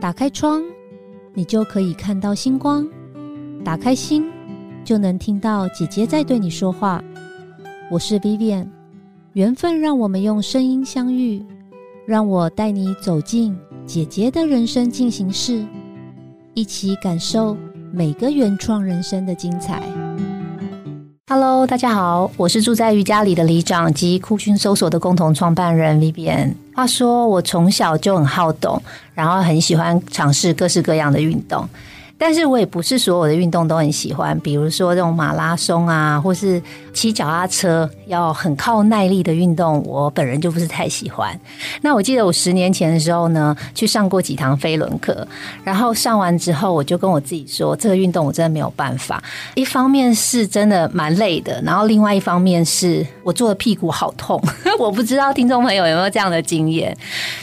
打开窗，你就可以看到星光；打开心，就能听到姐姐在对你说话。我是 Vivian，缘分让我们用声音相遇，让我带你走进姐姐的人生进行式，一起感受每个原创人生的精彩。Hello，大家好，我是住在瑜伽里的里长及酷讯搜索的共同创办人 Vivian。话说，我从小就很好动，然后很喜欢尝试各式各样的运动。但是我也不是所有的运动都很喜欢，比如说这种马拉松啊，或是骑脚踏车要很靠耐力的运动，我本人就不是太喜欢。那我记得我十年前的时候呢，去上过几堂飞轮课，然后上完之后，我就跟我自己说，这个运动我真的没有办法。一方面是真的蛮累的，然后另外一方面是我坐的屁股好痛。我不知道听众朋友有没有这样的经验。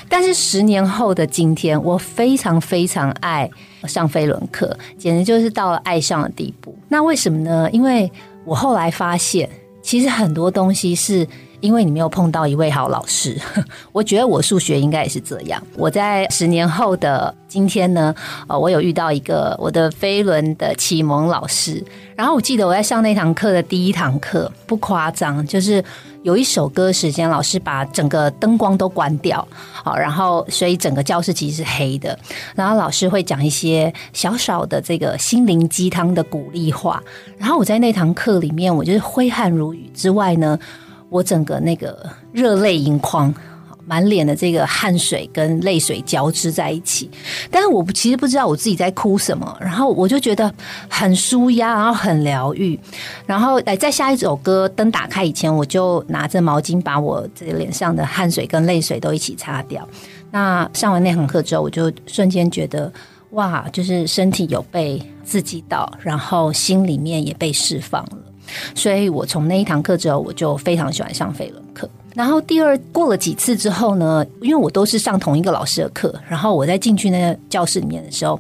但是十年后的今天，我非常非常爱。上飞轮课，简直就是到了爱上的地步。那为什么呢？因为我后来发现，其实很多东西是因为你没有碰到一位好老师。我觉得我数学应该也是这样。我在十年后的今天呢，呃，我有遇到一个我的飞轮的启蒙老师。然后我记得我在上那堂课的第一堂课，不夸张，就是。有一首歌时间，老师把整个灯光都关掉，好，然后所以整个教室其实是黑的。然后老师会讲一些小小的这个心灵鸡汤的鼓励话。然后我在那堂课里面，我就是挥汗如雨之外呢，我整个那个热泪盈眶。满脸的这个汗水跟泪水交织在一起，但是我其实不知道我自己在哭什么，然后我就觉得很舒压，然后很疗愈，然后哎，在下一首歌灯打开以前，我就拿着毛巾把我这脸上的汗水跟泪水都一起擦掉。那上完那堂课之后，我就瞬间觉得哇，就是身体有被刺激到，然后心里面也被释放了。所以我从那一堂课之后，我就非常喜欢上飞轮课。然后第二过了几次之后呢，因为我都是上同一个老师的课，然后我在进去那个教室里面的时候，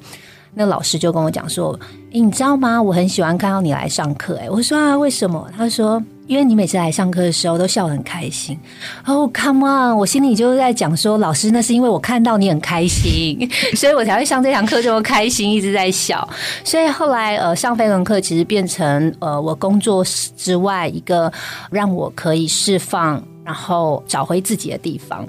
那老师就跟我讲说：“你知道吗？我很喜欢看到你来上课。”哎，我说啊，为什么？他说。因为你每次来上课的时候都笑得很开心，哦，Come on！我心里就在讲说，老师，那是因为我看到你很开心，所以我才会上这堂课这么开心，一直在笑。所以后来呃，上飞轮课其实变成呃，我工作之外一个让我可以释放，然后找回自己的地方。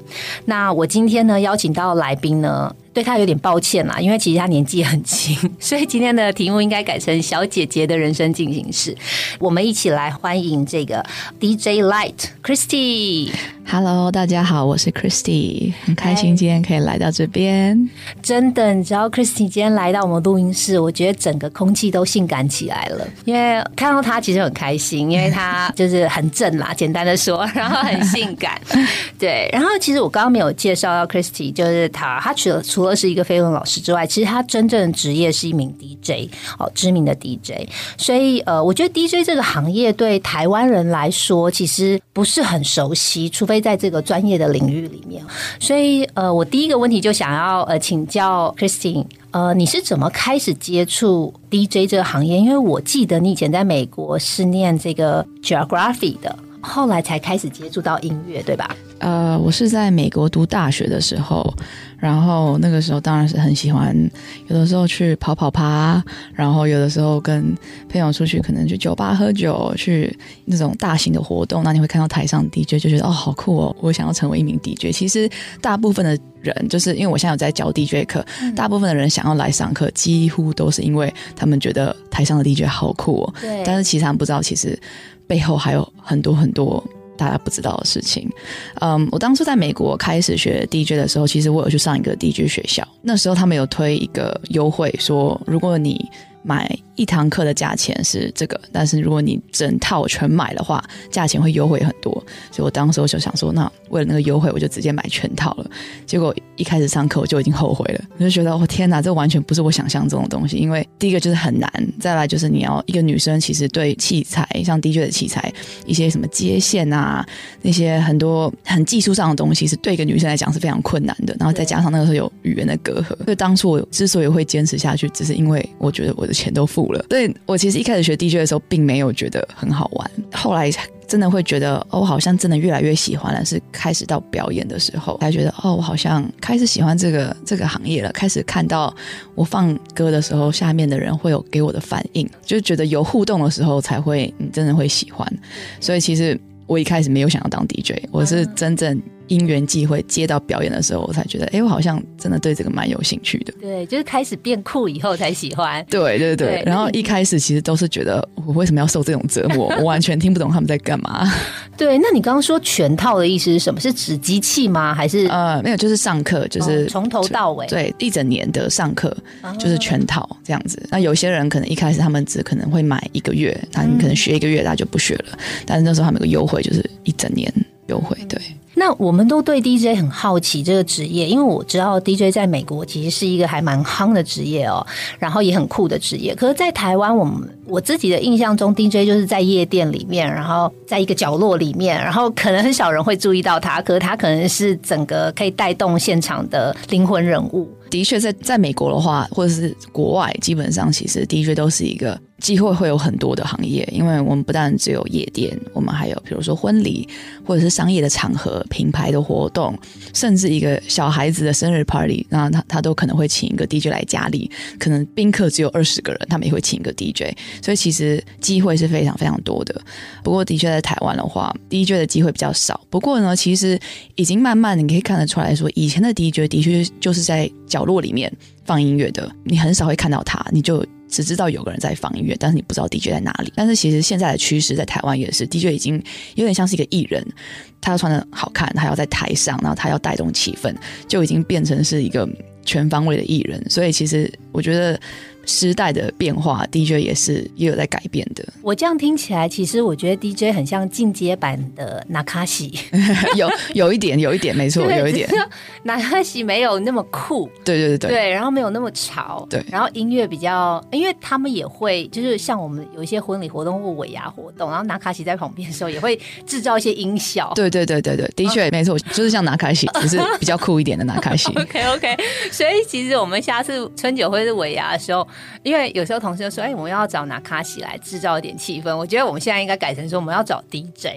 那我今天呢，邀请到来宾呢。对他有点抱歉啦，因为其实他年纪很轻，所以今天的题目应该改成“小姐姐的人生进行式”。我们一起来欢迎这个 DJ Light Christy。Hello，大家好，我是 Christy，很开心今天可以来到这边。真的，你知道 Christy 今天来到我们录音室，我觉得整个空气都性感起来了。因为看到他其实很开心，因为 他就是很正啦，简单的说，然后很性感。对，然后其实我刚刚没有介绍到 Christy，就是他，他除了除了是一个飞轮老师之外，其实他真正的职业是一名 DJ，哦，知名的 DJ。所以呃，我觉得 DJ 这个行业对台湾人来说，其实不是很熟悉，除非。在这个专业的领域里面，所以呃，我第一个问题就想要呃请教 Christine，呃，你是怎么开始接触 DJ 这个行业？因为我记得你以前在美国是念这个 Geography 的，后来才开始接触到音乐，对吧？呃，我是在美国读大学的时候。然后那个时候当然是很喜欢，有的时候去跑跑趴，然后有的时候跟朋友出去，可能去酒吧喝酒，去那种大型的活动，那你会看到台上 DJ，就觉得哦好酷哦，我想要成为一名 DJ。其实大部分的人，就是因为我现在有在教 DJ 课，大部分的人想要来上课，几乎都是因为他们觉得台上的 DJ 好酷哦。对。但是其实他们不知道，其实背后还有很多很多。大家不知道的事情，嗯，我当初在美国开始学 DJ 的时候，其实我有去上一个 DJ 学校，那时候他们有推一个优惠，说如果你买一堂课的价钱是这个，但是如果你整套全买的话，价钱会优惠很多，所以我当时我就想说，那为了那个优惠，我就直接买全套了，结果。一开始上课我就已经后悔了，我就觉得我天哪，这完全不是我想象中的东西。因为第一个就是很难，再来就是你要一个女生，其实对器材像 DJ 的器材，一些什么接线啊，那些很多很技术上的东西，是对一个女生来讲是非常困难的。然后再加上那个时候有语言的隔阂，所以当初我之所以会坚持下去，只是因为我觉得我的钱都付了。所以我其实一开始学 DJ 的时候，并没有觉得很好玩，后来真的会觉得，哦，我好像真的越来越喜欢了。是开始到表演的时候，才觉得，哦，我好像开始喜欢这个这个行业了。开始看到我放歌的时候，下面的人会有给我的反应，就觉得有互动的时候，才会你真的会喜欢。所以其实我一开始没有想要当 DJ，我是真正。因缘际会接到表演的时候，我才觉得，哎，我好像真的对这个蛮有兴趣的。对，就是开始变酷以后才喜欢。对对对。然后一开始其实都是觉得，我为什么要受这种折磨？我完全听不懂他们在干嘛。对，那你刚刚说全套的意思是什么？是指机器吗？还是呃，没有，就是上课，就是从头到尾，对，一整年的上课就是全套这样子。那有些人可能一开始他们只可能会买一个月，那你可能学一个月，他就不学了。但是那时候他们有个优惠，就是一整年优惠。对。那我们都对 DJ 很好奇这个职业，因为我知道 DJ 在美国其实是一个还蛮夯的职业哦，然后也很酷的职业。可是，在台湾，我们我自己的印象中，DJ 就是在夜店里面，然后在一个角落里面，然后可能很少人会注意到他，可是他可能是整个可以带动现场的灵魂人物。的确，在在美国的话，或者是国外，基本上其实 DJ 都是一个机会会有很多的行业，因为我们不但只有夜店，我们还有比如说婚礼，或者是商业的场合、品牌的活动，甚至一个小孩子的生日 party，那他他都可能会请一个 DJ 来家里，可能宾客只有二十个人，他们也会请一个 DJ，所以其实机会是非常非常多的。不过，的确在台湾的话，DJ 的机会比较少。不过呢，其实已经慢慢你可以看得出来说，以前的 DJ 的确就是在。角落里面放音乐的，你很少会看到他，你就只知道有个人在放音乐，但是你不知道 DJ 在哪里。但是其实现在的趋势在台湾也是，DJ 已经有点像是一个艺人，他要穿的好看，他要在台上，然后他要带动气氛，就已经变成是一个全方位的艺人。所以其实我觉得。时代的变化，DJ 也是也有在改变的。我这样听起来，其实我觉得 DJ 很像进阶版的纳卡西，有有一点，有一点，没错，有一点。纳卡西没有那么酷，对对对对，然后没有那么潮，对，然后音乐比较，因为他们也会，就是像我们有一些婚礼活动或尾牙活动，然后纳卡西在旁边的时候，也会制造一些音效。对对对对对，的确没错，就是像纳卡西，只是比较酷一点的纳卡西。OK OK，所以其实我们下次春酒会是尾牙的时候。因为有时候同事就说：“哎，我们要找拿卡西来制造一点气氛。”我觉得我们现在应该改成说：“我们要找 DJ。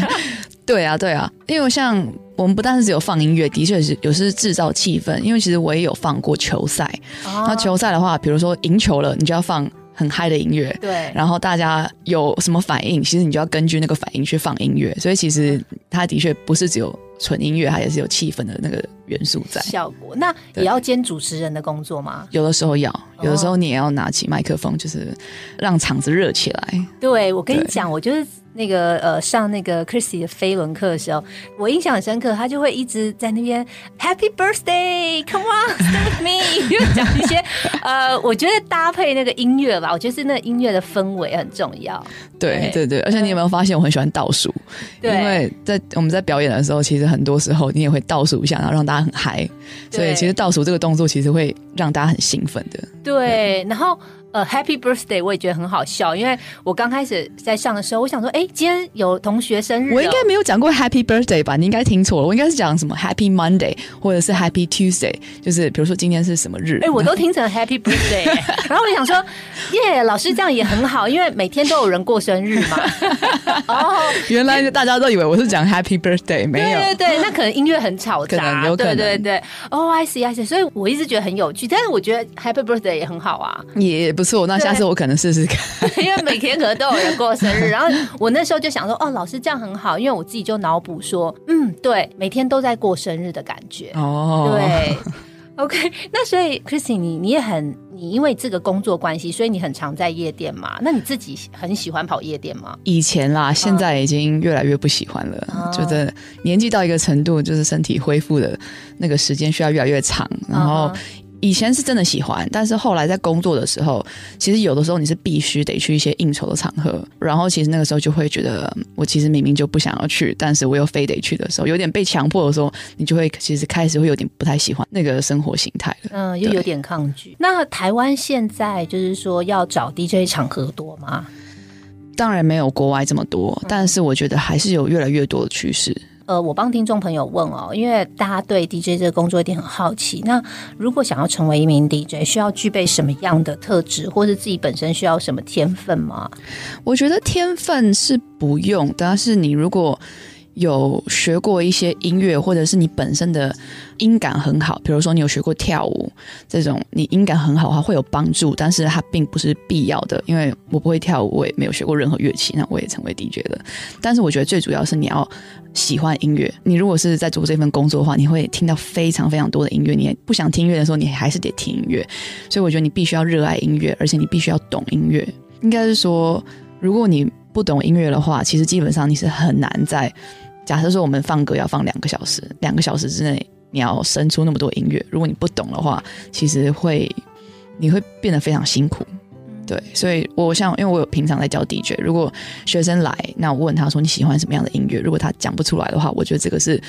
”对啊，对啊，因为像我们不但是只有放音乐，的确是有时制造气氛。因为其实我也有放过球赛，那球赛的话，比如说赢球了，你就要放很嗨的音乐，对，然后大家有什么反应，其实你就要根据那个反应去放音乐。所以其实它的确不是只有。纯音乐，它也是有气氛的那个元素在。效果那也要兼主持人的工作吗？有的时候要，有的时候你也要拿起麦克风，就是让场子热起来。对，我跟你讲，我就是。那个呃，上那个 Chrissy 的飞轮课的时候，我印象很深刻，他就会一直在那边 Happy Birthday，Come on，Stay with me，就讲一些呃，我觉得搭配那个音乐吧，我觉得是那音乐的氛围很重要。对对对，而且你有没有发现，我很喜欢倒数，因为在我们在表演的时候，其实很多时候你也会倒数一下，然后让大家很嗨，所以其实倒数这个动作其实会让大家很兴奋的。对，然后。呃，Happy Birthday，我也觉得很好笑，因为我刚开始在上的时候，我想说，哎，今天有同学生日，我应该没有讲过 Happy Birthday 吧？你应该听错了，我应该是讲什么 Happy Monday 或者是 Happy Tuesday，就是比如说今天是什么日？哎，我都听成 Happy Birthday，然后我想说，耶，老师这样也很好，因为每天都有人过生日嘛。哦，原来大家都以为我是讲 Happy Birthday，没有，对对，那可能音乐很吵杂，有可能，对对对。哦，I see，I see，所以我一直觉得很有趣，但是我觉得 Happy Birthday 也很好啊，也不。错，那下次我可能试试看，因为每天可能都有人过生日，然后我那时候就想说，哦，老师这样很好，因为我自己就脑补说，嗯，对，每天都在过生日的感觉。哦，对，OK，那所以，Christie，你你也很，你因为这个工作关系，所以你很常在夜店嘛？那你自己很喜欢跑夜店吗？以前啦，现在已经越来越不喜欢了，觉得年纪到一个程度，就是身体恢复的那个时间需要越来越长，然后。以前是真的喜欢，但是后来在工作的时候，其实有的时候你是必须得去一些应酬的场合，然后其实那个时候就会觉得，我其实明明就不想要去，但是我又非得去的时候，有点被强迫的时候，你就会其实开始会有点不太喜欢那个生活形态了，嗯，又有点抗拒。那台湾现在就是说要找 DJ 场合多吗？当然没有国外这么多，但是我觉得还是有越来越多的趋势。呃，我帮听众朋友问哦，因为大家对 DJ 这个工作一定很好奇。那如果想要成为一名 DJ，需要具备什么样的特质，或是自己本身需要什么天分吗？我觉得天分是不用，但是你如果有学过一些音乐，或者是你本身的音感很好，比如说你有学过跳舞，这种你音感很好的话会有帮助，但是它并不是必要的。因为我不会跳舞，我也没有学过任何乐器，那我也成为 DJ 了。但是我觉得最主要是你要喜欢音乐。你如果是在做这份工作的话，你会听到非常非常多的音乐，你不想听音乐的时候，你还是得听音乐。所以我觉得你必须要热爱音乐，而且你必须要懂音乐。应该是说，如果你不懂音乐的话，其实基本上你是很难在。假设说我们放歌要放两个小时，两个小时之内你要生出那么多音乐，如果你不懂的话，其实会你会变得非常辛苦。对，所以我像因为我有平常在教 DJ，如果学生来，那我问他说你喜欢什么样的音乐，如果他讲不出来的话，我觉得这个是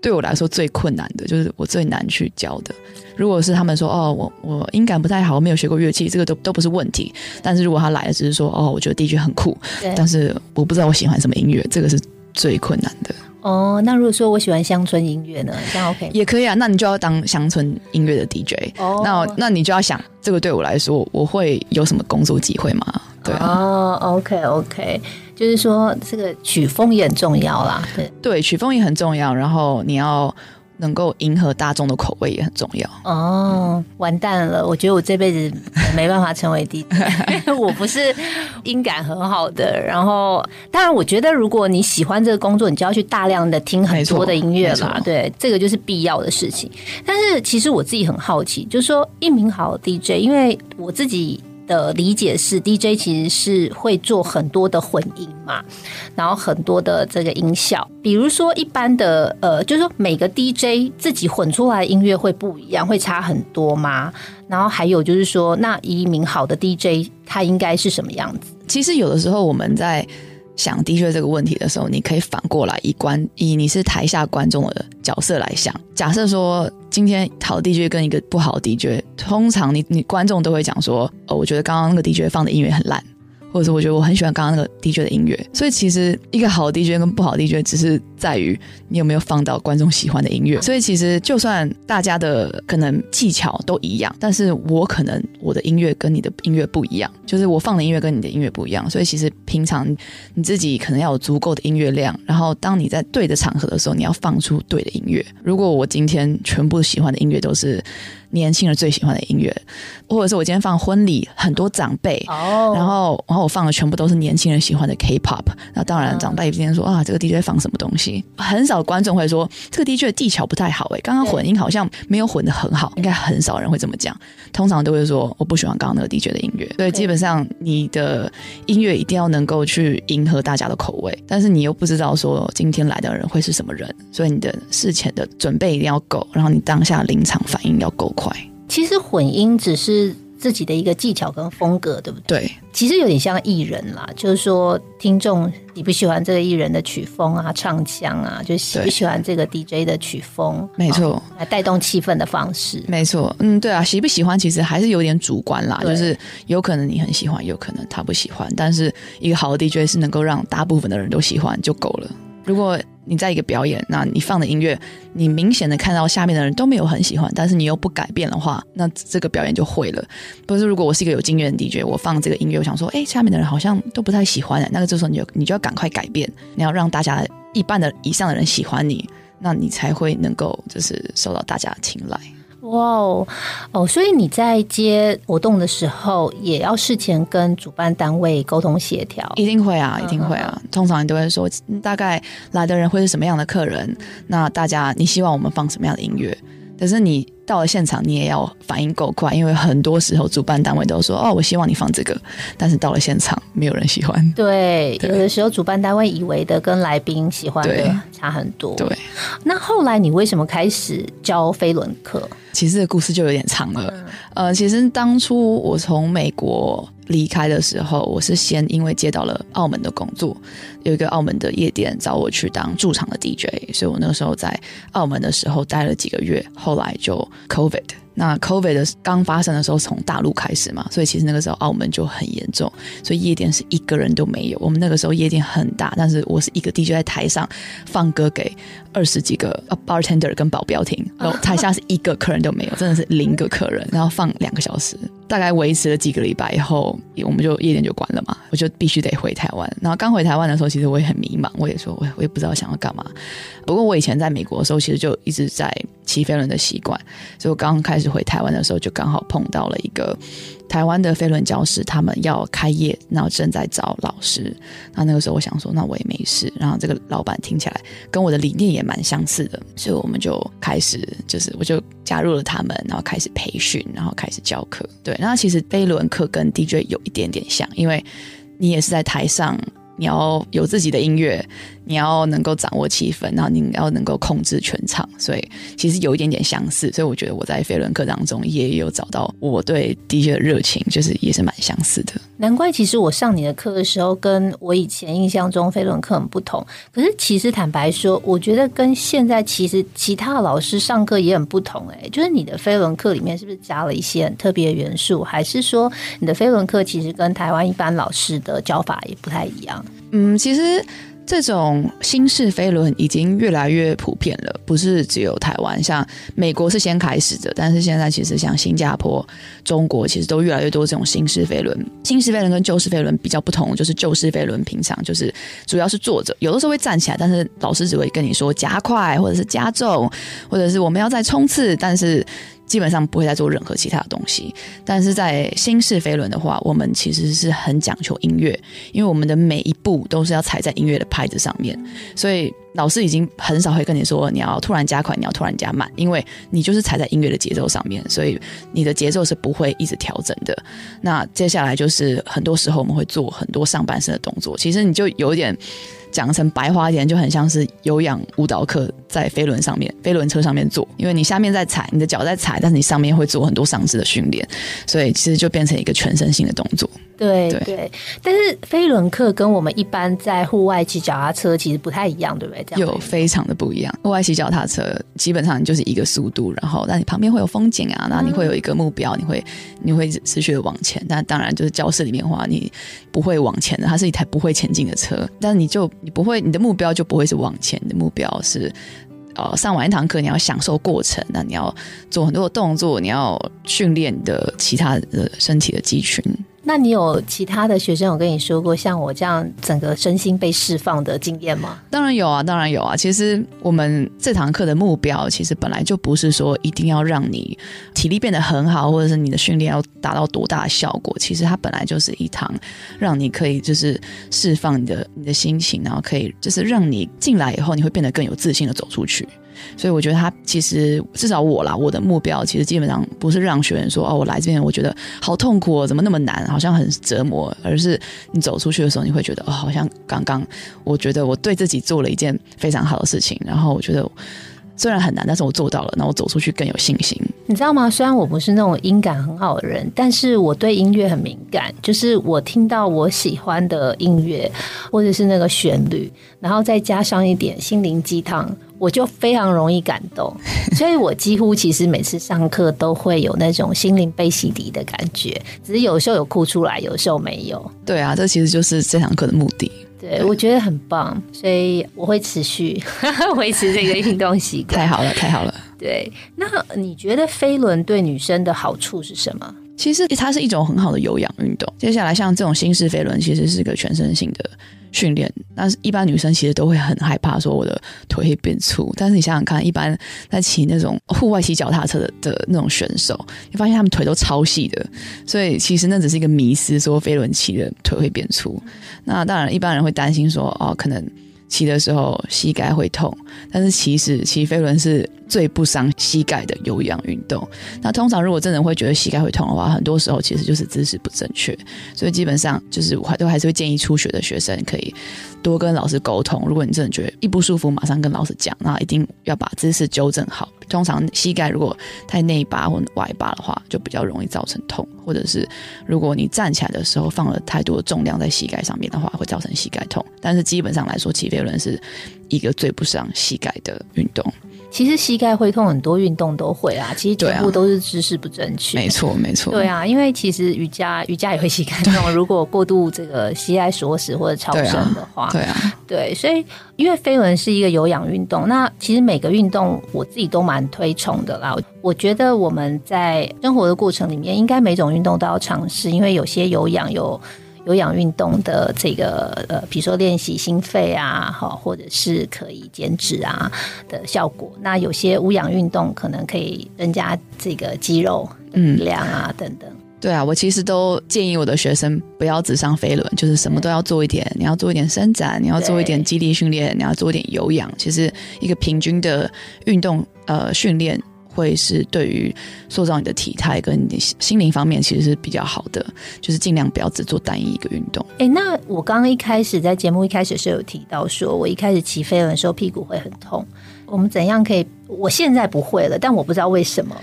对我来说最困难的，就是我最难去教的。如果是他们说哦，我我音感不太好，我没有学过乐器，这个都都不是问题。但是如果他来了，只是说哦，我觉得 DJ 很酷，但是我不知道我喜欢什么音乐，这个是。最困难的哦，那如果说我喜欢乡村音乐呢，这样 OK 也可以啊。那你就要当乡村音乐的 DJ 哦。那那你就要想，这个对我来说，我会有什么工作机会吗？对哦，OK OK，就是说这个曲风也很重要啦。对对，曲风也很重要。然后你要。能够迎合大众的口味也很重要哦。完蛋了，我觉得我这辈子没办法成为 DJ，因为我不是音感很好的。然后，当然，我觉得如果你喜欢这个工作，你就要去大量的听很多的音乐啦。对，这个就是必要的事情。但是，其实我自己很好奇，就是说一名好 DJ，因为我自己。的理解是，DJ 其实是会做很多的混音嘛，然后很多的这个音效，比如说一般的呃，就是说每个 DJ 自己混出来的音乐会不一样，会差很多吗？然后还有就是说，那一名好的 DJ 他应该是什么样子？其实有的时候我们在。想 DJ 这个问题的时候，你可以反过来以观以你是台下观众的角色来想。假设说今天好 DJ 跟一个不好 DJ，通常你你观众都会讲说，哦，我觉得刚刚那个 DJ 放的音乐很烂。或者是我觉得我很喜欢刚刚那个 DJ 的音乐，所以其实一个好的 DJ 跟不好的 DJ 只是在于你有没有放到观众喜欢的音乐。所以其实就算大家的可能技巧都一样，但是我可能我的音乐跟你的音乐不一样，就是我放的音乐跟你的音乐不一样。所以其实平常你自己可能要有足够的音乐量，然后当你在对的场合的时候，你要放出对的音乐。如果我今天全部喜欢的音乐都是。年轻人最喜欢的音乐，或者是我今天放婚礼，很多长辈，然后然后我放的全部都是年轻人喜欢的 K-pop。那当然，长辈今天说啊，这个 DJ 放什么东西？很少观众会说这个 DJ 的技巧不太好，哎，刚刚混音好像没有混的很好。应该很少人会这么讲，通常都会说我不喜欢刚刚那个 DJ 的音乐。所以基本上你的音乐一定要能够去迎合大家的口味，但是你又不知道说今天来的人会是什么人，所以你的事前的准备一定要够，然后你当下临场反应要够。快，其实混音只是自己的一个技巧跟风格，对不对？对，其实有点像艺人啦，就是说听众喜不喜欢这个艺人的曲风啊、唱腔啊，就喜不喜欢这个 DJ 的曲风，没错，来带动气氛的方式，没错。嗯，对啊，喜不喜欢其实还是有点主观啦，就是有可能你很喜欢，有可能他不喜欢，但是一个好的 DJ 是能够让大部分的人都喜欢就够了。如果你在一个表演，那你放的音乐，你明显的看到下面的人都没有很喜欢，但是你又不改变的话，那这个表演就毁了。不是，如果我是一个有经验的 DJ，我放这个音乐，我想说，哎，下面的人好像都不太喜欢，那个这时候你就你就要赶快改变，你要让大家一半的以上的人喜欢你，那你才会能够就是受到大家的青睐。哇哦哦，所以你在接活动的时候，也要事前跟主办单位沟通协调。一定会啊，一定会啊。通常你都会说，大概来的人会是什么样的客人？那大家你希望我们放什么样的音乐？可是你到了现场，你也要反应够快，因为很多时候主办单位都说：“哦，我希望你放这个。”但是到了现场，没有人喜欢。对，有的时候主办单位以为的跟来宾喜欢的差很多。对。那后来你为什么开始教飞轮课？其实故事就有点长了。呃，其实当初我从美国。离开的时候，我是先因为接到了澳门的工作，有一个澳门的夜店找我去当驻场的 DJ，所以我那个时候在澳门的时候待了几个月，后来就 COVID，那 COVID 的刚发生的时候，从大陆开始嘛，所以其实那个时候澳门就很严重，所以夜店是一个人都没有。我们那个时候夜店很大，但是我是一个 DJ 在台上放歌给二十几个 bartender 跟保镖听，然后台下是一个客人都没有，真的是零个客人，然后放两个小时，大概维持了几个礼拜以后，我们就夜店就关了嘛，我就必须得回台湾。然后刚回台湾的时候，其实我也很迷茫，我也说，我我也不知道想要干嘛。不过我以前在美国的时候，其实就一直在骑飞轮的习惯，所以我刚开始回台湾的时候，就刚好碰到了一个台湾的飞轮教室，他们要开业，然后正在找老师。那那个时候我想说，那我也没事。然后这个老板听起来跟我的理念也蛮相似的，所以我们就开始，就是我就加入了他们，然后开始培训，然后开始教课。对，那其实飞轮课跟 DJ 有一点点像，因为你也是在台上。你要有自己的音乐，你要能够掌握气氛，然后你要能够控制全场，所以其实有一点点相似。所以我觉得我在飞轮课当中也有找到我对 DJ 的热情，就是也是蛮相似的。难怪其实我上你的课的时候，跟我以前印象中飞轮课很不同。可是其实坦白说，我觉得跟现在其实其他的老师上课也很不同。哎，就是你的飞轮课里面是不是加了一些很特别的元素？还是说你的飞轮课其实跟台湾一般老师的教法也不太一样？嗯，其实这种新式飞轮已经越来越普遍了，不是只有台湾，像美国是先开始的，但是现在其实像新加坡、中国，其实都越来越多这种新式飞轮。新式飞轮跟旧式飞轮比较不同，就是旧式飞轮平常就是主要是坐着，有的时候会站起来，但是老师只会跟你说加快或者是加重，或者是我们要再冲刺，但是。基本上不会再做任何其他的东西，但是在新式飞轮的话，我们其实是很讲求音乐，因为我们的每一步都是要踩在音乐的拍子上面，所以老师已经很少会跟你说你要突然加快，你要突然加慢，因为你就是踩在音乐的节奏上面，所以你的节奏是不会一直调整的。那接下来就是很多时候我们会做很多上半身的动作，其实你就有点。讲成白话一点，就很像是有氧舞蹈课在飞轮上面、飞轮车上面做，因为你下面在踩，你的脚在踩，但是你上面会做很多上肢的训练，所以其实就变成一个全身性的动作。对对，但是飞轮课跟我们一般在户外骑脚踏车其实不太一样，对不对？有非常的不一样。户外骑脚踏车基本上就是一个速度，然后但你旁边会有风景啊，然后你会有一个目标，你会你会持续的往前。但当然就是教室里面的话，你不会往前的，它是一台不会前进的车，但是你就你不会，你的目标就不会是往前，你的目标是呃上完一堂课，你要享受过程，那你要做很多的动作，你要训练的其他的身体的肌群。那你有其他的学生有跟你说过像我这样整个身心被释放的经验吗？当然有啊，当然有啊。其实我们这堂课的目标，其实本来就不是说一定要让你体力变得很好，或者是你的训练要达到多大的效果。其实它本来就是一堂让你可以就是释放你的你的心情，然后可以就是让你进来以后，你会变得更有自信的走出去。所以我觉得他其实至少我啦，我的目标其实基本上不是让学员说哦，我来这边我觉得好痛苦哦，怎么那么难，好像很折磨，而是你走出去的时候，你会觉得哦，好像刚刚我觉得我对自己做了一件非常好的事情，然后我觉得。虽然很难，但是我做到了，那我走出去更有信心。你知道吗？虽然我不是那种音感很好的人，但是我对音乐很敏感。就是我听到我喜欢的音乐，或者是那个旋律，然后再加上一点心灵鸡汤，我就非常容易感动。所以我几乎其实每次上课都会有那种心灵被洗涤的感觉，只是有时候有哭出来，有时候没有。对啊，这其实就是这堂课的目的。对，我觉得很棒，所以我会持续 维持这个运动习惯。太好了，太好了。对，那你觉得飞轮对女生的好处是什么？其实它是一种很好的有氧运动。接下来，像这种新式飞轮，其实是个全身性的。训练，但是一般女生其实都会很害怕说我的腿会变粗。但是你想想看，一般在骑那种户外骑脚踏车的的那种选手，你发现他们腿都超细的，所以其实那只是一个迷思，说飞轮骑的腿会变粗。那当然，一般人会担心说，哦，可能。骑的时候膝盖会痛，但是其实骑飞轮是最不伤膝盖的有氧运动。那通常如果真的会觉得膝盖会痛的话，很多时候其实就是姿势不正确。所以基本上就是我都还是会建议初学的学生可以多跟老师沟通。如果你真的觉得一不舒服，马上跟老师讲，那一定要把姿势纠正好。通常膝盖如果太内八或外八的话，就比较容易造成痛。或者是如果你站起来的时候放了太多重量在膝盖上面的话，会造成膝盖痛。但是基本上来说，起飞轮是一个最不伤膝盖的运动。其实膝盖会痛，很多运动都会啊。其实全部都是姿势不正确。没错，没错。对啊，因为其实瑜伽瑜伽也会膝盖痛，如果过度这个膝盖锁死或者超伸的话，对啊，对。所以因为飞轮是一个有氧运动，那其实每个运动我自己都蛮推崇的啦。我觉得我们在生活的过程里面，应该每种运动都要尝试，因为有些有氧有。有氧运动的这个呃，比如说练习心肺啊，好，或者是可以减脂啊的效果。那有些无氧运动可能可以增加这个肌肉力量啊，等等。对啊，我其实都建议我的学生不要只上飞轮，就是什么都要做一点。你要做一点伸展，你要做一点肌力训练，你要做一点有氧。其实一个平均的运动呃训练。会是对于塑造你的体态跟你心灵方面，其实是比较好的，就是尽量不要只做单一一个运动。哎，那我刚刚一开始在节目一开始是有提到，说我一开始骑飞轮的时候屁股会很痛。我们怎样可以？我现在不会了，但我不知道为什么。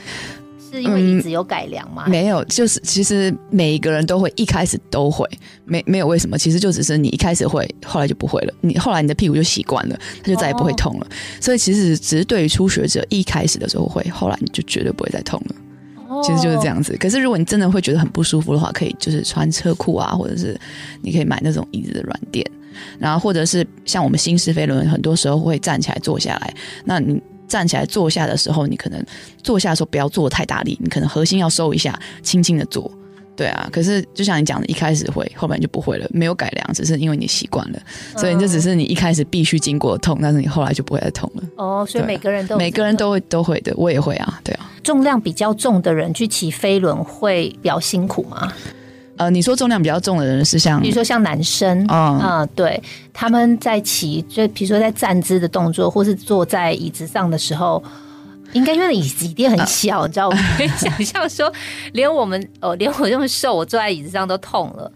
是因为椅子有改良吗？没有，就是其实每一个人都会一开始都会，没没有为什么，其实就只是你一开始会，后来就不会了。你后来你的屁股就习惯了，它就再也不会痛了。所以其实只是对于初学者，一开始的时候会，后来你就绝对不会再痛了。其实就是这样子。可是如果你真的会觉得很不舒服的话，可以就是穿车裤啊，或者是你可以买那种椅子的软垫，然后或者是像我们新式飞轮，很多时候会站起来坐下来，那你。站起来坐下的时候，你可能坐下的时候不要做太大力，你可能核心要收一下，轻轻的做。对啊，可是就像你讲的，一开始会，后面就不会了，没有改良，只是因为你习惯了，所以这只是你一开始必须经过痛，但是你后来就不会再痛了。哦，所以每个人都每个人都会都会的，我也会啊，对啊。重量比较重的人去骑飞轮会比较辛苦吗？呃，你说重量比较重的人是像，比如说像男生，嗯，对，他们在骑，就比如说在站姿的动作，或是坐在椅子上的时候，应该因为椅子一定很小，你知道我？可以想象说，连我们哦，连我这么瘦，我坐在椅子上都痛了。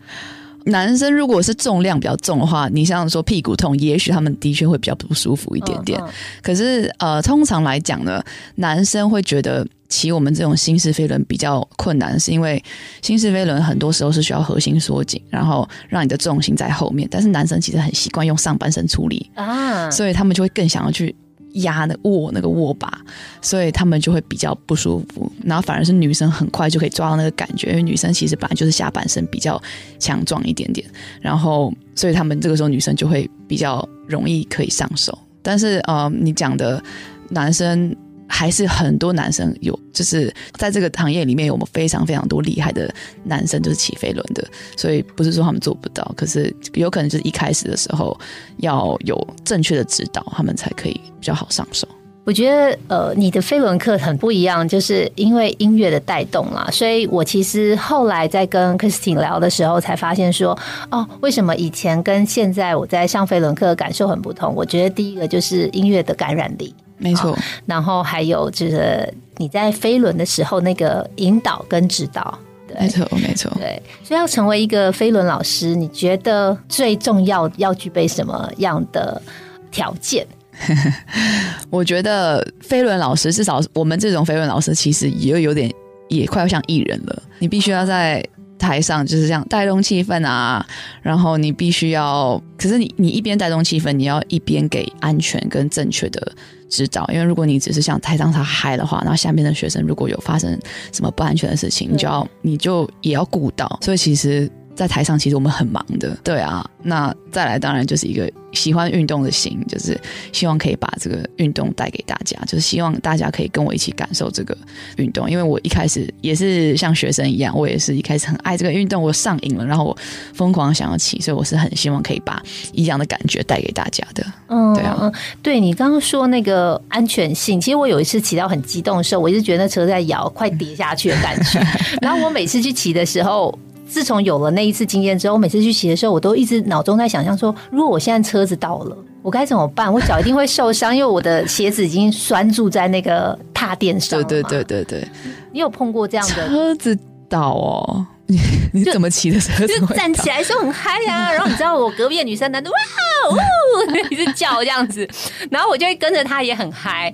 男生如果是重量比较重的话，你想想说屁股痛，也许他们的确会比较不舒服一点点。可是呃，通常来讲呢，男生会觉得骑我们这种新式飞轮比较困难，是因为新式飞轮很多时候是需要核心缩紧，然后让你的重心在后面。但是男生其实很习惯用上半身出力啊，所以他们就会更想要去。压那握那个握把，所以他们就会比较不舒服。然后反而是女生很快就可以抓到那个感觉，因为女生其实本来就是下半身比较强壮一点点。然后，所以他们这个时候女生就会比较容易可以上手。但是，呃，你讲的男生。还是很多男生有，就是在这个行业里面，有我们非常非常多厉害的男生，就是骑飞轮的。所以不是说他们做不到，可是有可能就是一开始的时候要有正确的指导，他们才可以比较好上手。我觉得呃，你的飞轮课很不一样，就是因为音乐的带动啦。所以我其实后来在跟 Christine 聊的时候，才发现说，哦，为什么以前跟现在我在上飞轮课感受很不同？我觉得第一个就是音乐的感染力。没错，然后还有就是你在飞轮的时候那个引导跟指导，没错没错，对，所以要成为一个飞轮老师，你觉得最重要要具备什么样的条件？我觉得飞轮老师至少我们这种飞轮老师其实也有点也快要像艺人了，你必须要在。台上就是这样带动气氛啊，然后你必须要，可是你你一边带动气氛，你要一边给安全跟正确的指导，因为如果你只是像台上他嗨的话，那下面的学生如果有发生什么不安全的事情，你就要你就也要顾到，所以其实。在台上，其实我们很忙的，对啊。那再来，当然就是一个喜欢运动的心，就是希望可以把这个运动带给大家，就是希望大家可以跟我一起感受这个运动。因为我一开始也是像学生一样，我也是一开始很爱这个运动，我上瘾了，然后我疯狂想要骑，所以我是很希望可以把一样的感觉带给大家的。嗯，对啊，对你刚刚说那个安全性，其实我有一次骑到很激动的时候，我一直觉得那车在摇，快跌下去的感觉。然后我每次去骑的时候。自从有了那一次经验之后，我每次去骑的时候，我都一直脑中在想象说，如果我现在车子倒了，我该怎么办？我脚一定会受伤，因为我的鞋子已经拴住在那个踏垫上。对对对对对，你有碰过这样的车子倒哦？你你怎么骑的车子？就站起来时候很嗨呀，然后你知道我隔壁的女生男的哇哦，一直叫这样子，然后我就会跟着他也很嗨。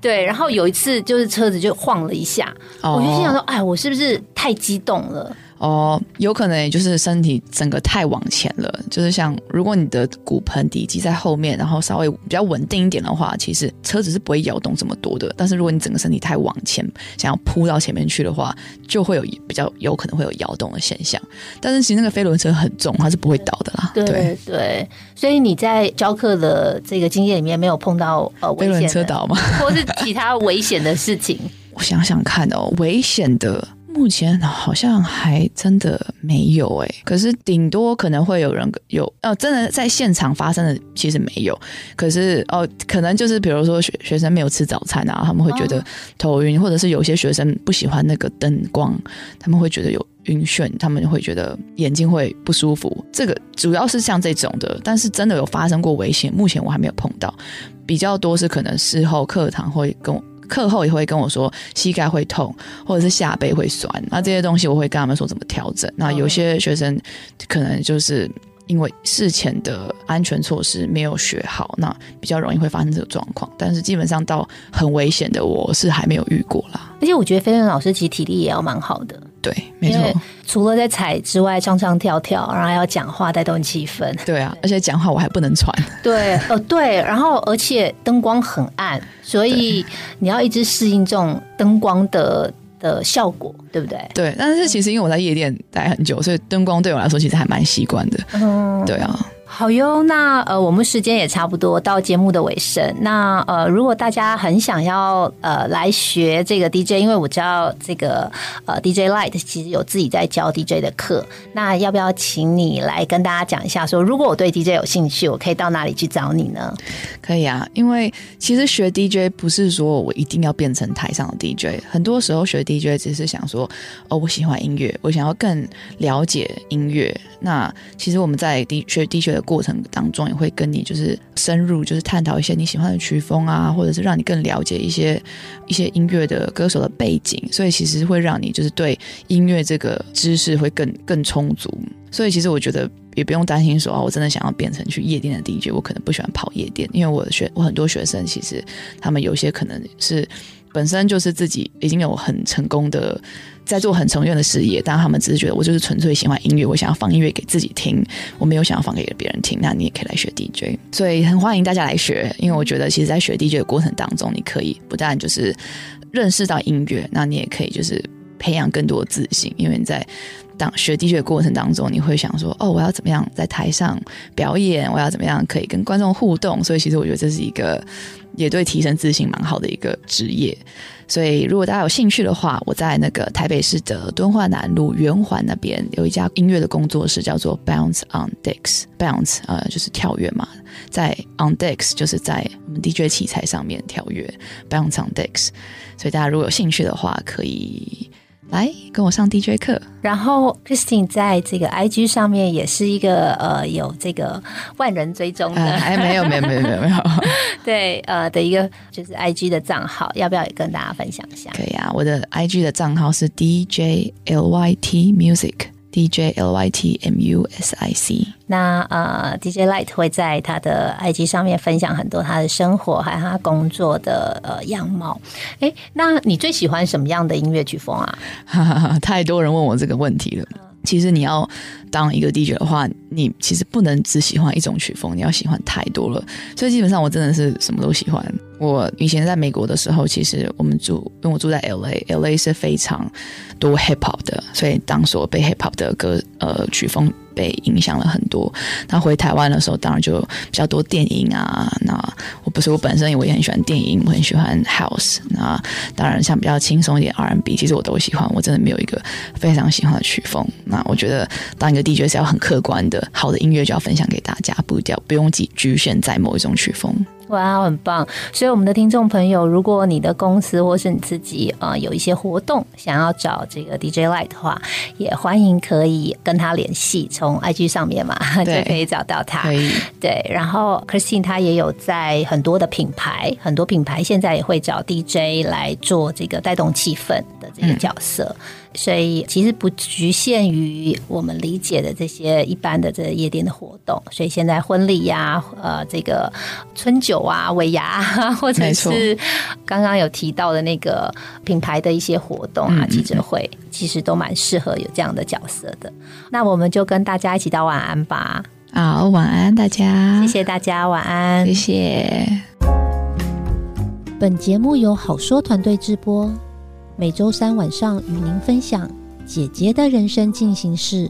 对，然后有一次就是车子就晃了一下，我就心想说，哎，我是不是太激动了？哦，有可能也就是身体整个太往前了，就是像如果你的骨盆底肌在后面，然后稍微比较稳定一点的话，其实车子是不会摇动这么多的。但是如果你整个身体太往前，想要扑到前面去的话，就会有比较有可能会有摇动的现象。但是其实那个飞轮车很重，它是不会倒的啦。对对，所以你在教课的这个经验里面没有碰到呃飞轮车倒吗？或是其他危险的事情？我想想看哦，危险的。目前好像还真的没有哎，可是顶多可能会有人有哦，真的在现场发生的其实没有，可是哦，可能就是比如说学学生没有吃早餐啊，他们会觉得头晕，或者是有些学生不喜欢那个灯光，他们会觉得有晕眩，他们会觉得眼睛会不舒服。这个主要是像这种的，但是真的有发生过危险，目前我还没有碰到，比较多是可能事后课堂会跟我。课后也会跟我说膝盖会痛，或者是下背会酸，那这些东西我会跟他们说怎么调整。那有些学生可能就是因为事前的安全措施没有学好，那比较容易会发生这个状况。但是基本上到很危险的，我是还没有遇过啦。而且我觉得飞轮老师其实体力也要蛮好的。对，没错。除了在踩之外，唱唱跳跳，然后还要讲话带动气氛。对啊，而且讲话我还不能喘。对，呃，对，然后而且灯光很暗，所以你要一直适应这种灯光的的效果，对不对？对，但是其实因为我在夜店待很久，所以灯光对我来说其实还蛮习惯的。嗯，对啊。好哟，那呃，我们时间也差不多到节目的尾声。那呃，如果大家很想要呃来学这个 DJ，因为我知道这个呃 DJ Light 其实有自己在教 DJ 的课，那要不要请你来跟大家讲一下，说如果我对 DJ 有兴趣，我可以到哪里去找你呢？可以啊，因为其实学 DJ 不是说我一定要变成台上的 DJ，很多时候学 DJ 只是想说，哦，我喜欢音乐，我想要更了解音乐。那其实我们在 D 学 DJ 的过程当中，也会跟你就是深入，就是探讨一些你喜欢的曲风啊，或者是让你更了解一些一些音乐的歌手的背景，所以其实会让你就是对音乐这个知识会更更充足。所以其实我觉得也不用担心说啊，我真的想要变成去夜店的 DJ，我可能不喜欢跑夜店，因为我的学我很多学生其实他们有些可能是本身就是自己已经有很成功的。在做很成功的事业，但他们只是觉得我就是纯粹喜欢音乐，我想要放音乐给自己听，我没有想要放给别人听。那你也可以来学 DJ，所以很欢迎大家来学，因为我觉得其实，在学 DJ 的过程当中，你可以不但就是认识到音乐，那你也可以就是培养更多自信，因为你在当学 DJ 的过程当中，你会想说，哦，我要怎么样在台上表演，我要怎么样可以跟观众互动，所以其实我觉得这是一个也对提升自信蛮好的一个职业。所以，如果大家有兴趣的话，我在那个台北市的敦化南路圆环那边有一家音乐的工作室，叫做 Bounce on Decks。Bounce 呃，就是跳跃嘛，在 on Decks 就是在我们 DJ 器材上面跳跃。Bounce on Decks，所以大家如果有兴趣的话，可以。来跟我上 DJ 课，然后 Christine 在这个 IG 上面也是一个呃有这个万人追踪的，哎没有没有没有没有没有，对呃的一个就是 IG 的账号，要不要也跟大家分享一下？可以啊，我的 IG 的账号是 DJ LYT Music。D J L Y T M U S I C，那呃，D J Light 会在他的 IG 上面分享很多他的生活还有他工作的呃样貌。哎，那你最喜欢什么样的音乐曲风啊？太多人问我这个问题了。其实你要当一个 DJ 的话，你其实不能只喜欢一种曲风，你要喜欢太多了。所以基本上我真的是什么都喜欢。我以前在美国的时候，其实我们住，因为我住在 LA，LA 是非常多 hip hop 的，所以当时我被 hip hop 的歌呃曲风。被影响了很多。那回台湾的时候，当然就比较多电影啊。那我不是我本身，我也很喜欢电影，我很喜欢 House。那当然，像比较轻松一点 R N B，其实我都喜欢。我真的没有一个非常喜欢的曲风。那我觉得，当一个 DJ 是要很客观的，好的音乐就要分享给大家，不掉不用局局限在某一种曲风。哇，很棒！所以我们的听众朋友，如果你的公司或是你自己啊有一些活动想要找这个 DJ Light 的话，也欢迎可以跟他联系，从 IG 上面嘛 就可以找到他。对，然后 Christine 他也有在很多的品牌，很多品牌现在也会找 DJ 来做这个带动气氛的这个角色，所以其实不局限于我们理解的这些一般的这夜店的活动。所以现在婚礼呀，呃，这个春酒啊、尾牙，或者是刚刚有提到的那个品牌的一些活动啊、记者会，其实都蛮适合有这样的角色的。那我们就跟大家一起道晚安吧。好，晚安大家，谢谢大家，晚安，谢谢。本节目由好说团队直播，每周三晚上与您分享姐姐的人生进行式。